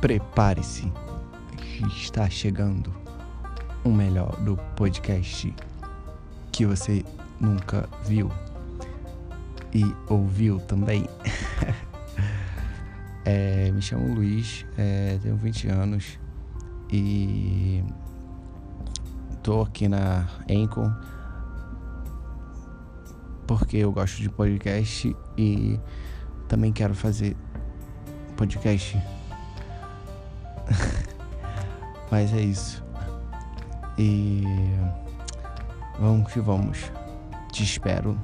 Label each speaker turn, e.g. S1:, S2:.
S1: prepare-se. Está chegando o melhor do podcast que você nunca viu e ouviu também. é, me chamo Luiz, é, tenho 20 anos e tô aqui na Encon porque eu gosto de podcast e também quero fazer podcast. Mas é isso. E vamos que vamos. Te espero.